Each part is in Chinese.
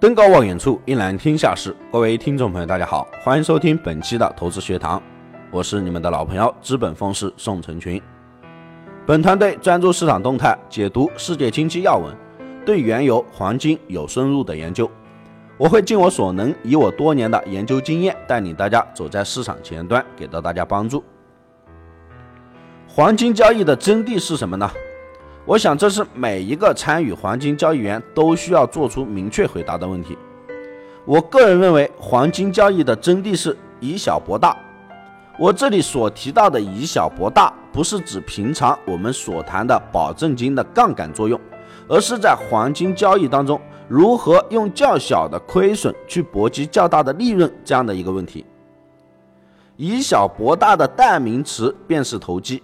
登高望远处，一览天下事。各位听众朋友，大家好，欢迎收听本期的投资学堂，我是你们的老朋友资本风师宋成群。本团队专注市场动态，解读世界经济要闻，对原油、黄金有深入的研究。我会尽我所能，以我多年的研究经验，带领大家走在市场前端，给到大家帮助。黄金交易的真谛是什么呢？我想，这是每一个参与黄金交易员都需要做出明确回答的问题。我个人认为，黄金交易的真谛是以小博大。我这里所提到的以小博大，不是指平常我们所谈的保证金的杠杆作用，而是在黄金交易当中，如何用较小的亏损去搏击较大的利润这样的一个问题。以小博大的代名词便是投机。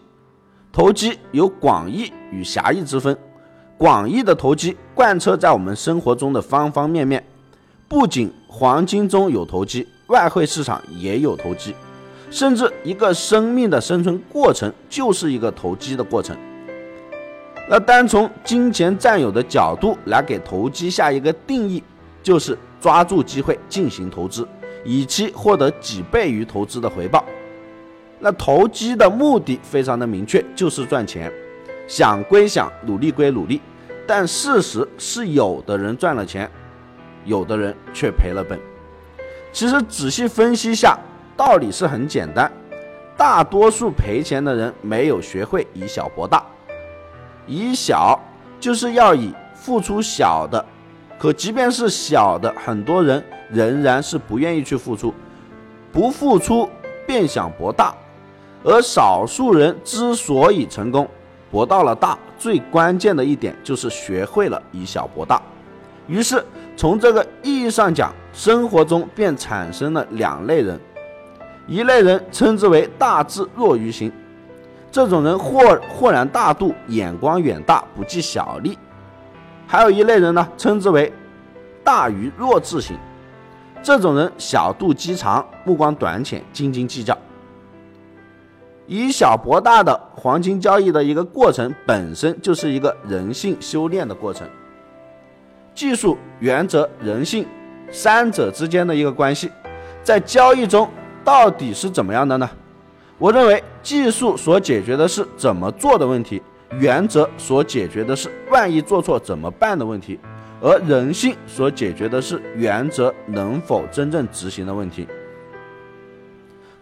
投机有广义与狭义之分，广义的投机贯彻在我们生活中的方方面面，不仅黄金中有投机，外汇市场也有投机，甚至一个生命的生存过程就是一个投机的过程。那单从金钱占有的角度来给投机下一个定义，就是抓住机会进行投资，以期获得几倍于投资的回报。那投机的目的非常的明确，就是赚钱。想归想，努力归努力，但事实是，有的人赚了钱，有的人却赔了本。其实仔细分析下，道理是很简单：大多数赔钱的人没有学会以小博大。以小就是要以付出小的，可即便是小的，很多人仍然是不愿意去付出，不付出便想博大。而少数人之所以成功，博到了大，最关键的一点就是学会了以小博大。于是，从这个意义上讲，生活中便产生了两类人：一类人称之为大智若愚型，这种人豁豁然大度，眼光远大，不计小利；还有一类人呢，称之为大愚弱智型，这种人小肚鸡肠，目光短浅，斤斤计较。以小博大的黄金交易的一个过程，本身就是一个人性修炼的过程。技术、原则、人性三者之间的一个关系，在交易中到底是怎么样的呢？我认为，技术所解决的是怎么做的问题，原则所解决的是万一做错怎么办的问题，而人性所解决的是原则能否真正执行的问题。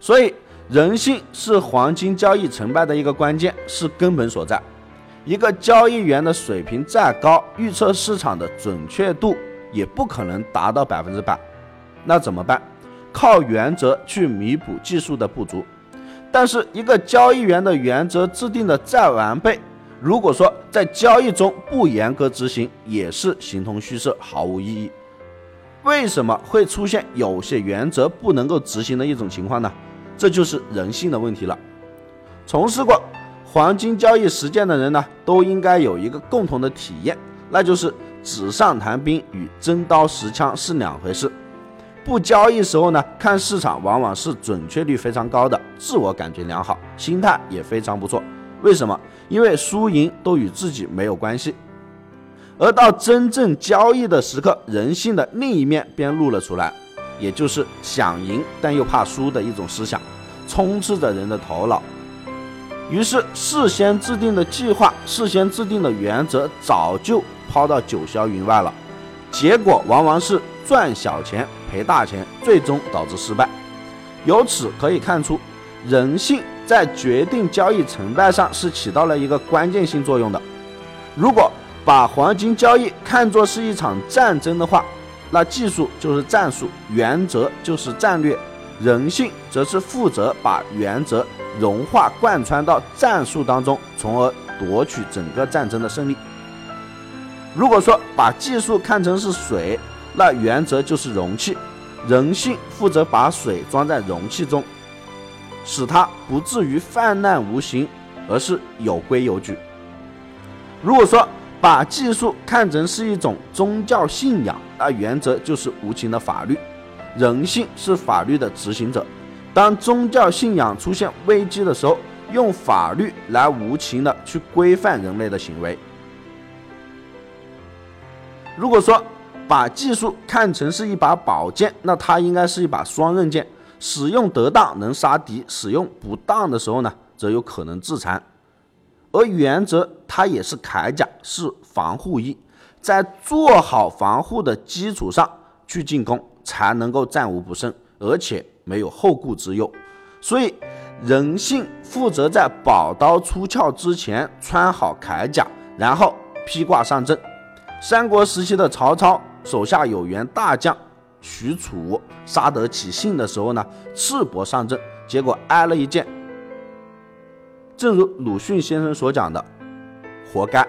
所以。人性是黄金交易成败的一个关键，是根本所在。一个交易员的水平再高，预测市场的准确度也不可能达到百分之百。那怎么办？靠原则去弥补技术的不足。但是，一个交易员的原则制定的再完备，如果说在交易中不严格执行，也是形同虚设，毫无意义。为什么会出现有些原则不能够执行的一种情况呢？这就是人性的问题了。从事过黄金交易实践的人呢，都应该有一个共同的体验，那就是纸上谈兵与真刀实枪是两回事。不交易时候呢，看市场往往是准确率非常高的，自我感觉良好，心态也非常不错。为什么？因为输赢都与自己没有关系。而到真正交易的时刻，人性的另一面便露了出来。也就是想赢但又怕输的一种思想，充斥着人的头脑。于是，事先制定的计划、事先制定的原则早就抛到九霄云外了。结果往往是赚小钱赔大钱，最终导致失败。由此可以看出，人性在决定交易成败上是起到了一个关键性作用的。如果把黄金交易看作是一场战争的话，那技术就是战术，原则就是战略，人性则是负责把原则融化贯穿到战术当中，从而夺取整个战争的胜利。如果说把技术看成是水，那原则就是容器，人性负责把水装在容器中，使它不至于泛滥无形，而是有规有矩。如果说，把技术看成是一种宗教信仰，那原则就是无情的法律，人性是法律的执行者。当宗教信仰出现危机的时候，用法律来无情的去规范人类的行为。如果说把技术看成是一把宝剑，那它应该是一把双刃剑，使用得当能杀敌，使用不当的时候呢，则有可能自残。而原则它也是铠甲，是防护衣，在做好防护的基础上去进攻，才能够战无不胜，而且没有后顾之忧。所以，人性负责在宝刀出鞘之前穿好铠甲，然后披挂上阵。三国时期的曹操手下有员大将许褚，杀得起兴的时候呢，赤膊上阵，结果挨了一箭。正如鲁迅先生所讲的，活该。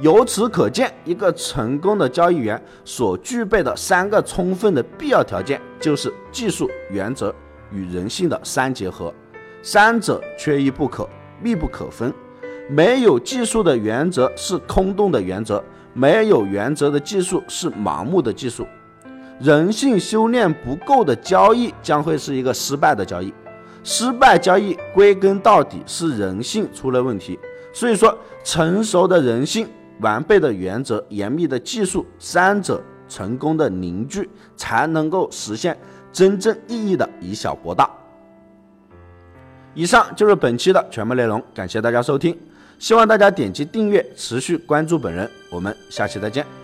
由此可见，一个成功的交易员所具备的三个充分的必要条件，就是技术、原则与人性的三结合，三者缺一不可，密不可分。没有技术的原则是空洞的原则，没有原则的技术是盲目的技术。人性修炼不够的交易，将会是一个失败的交易。失败交易归根到底是人性出了问题，所以说成熟的人性、完备的原则、严密的技术三者成功的凝聚，才能够实现真正意义的以小博大。以上就是本期的全部内容，感谢大家收听，希望大家点击订阅，持续关注本人，我们下期再见。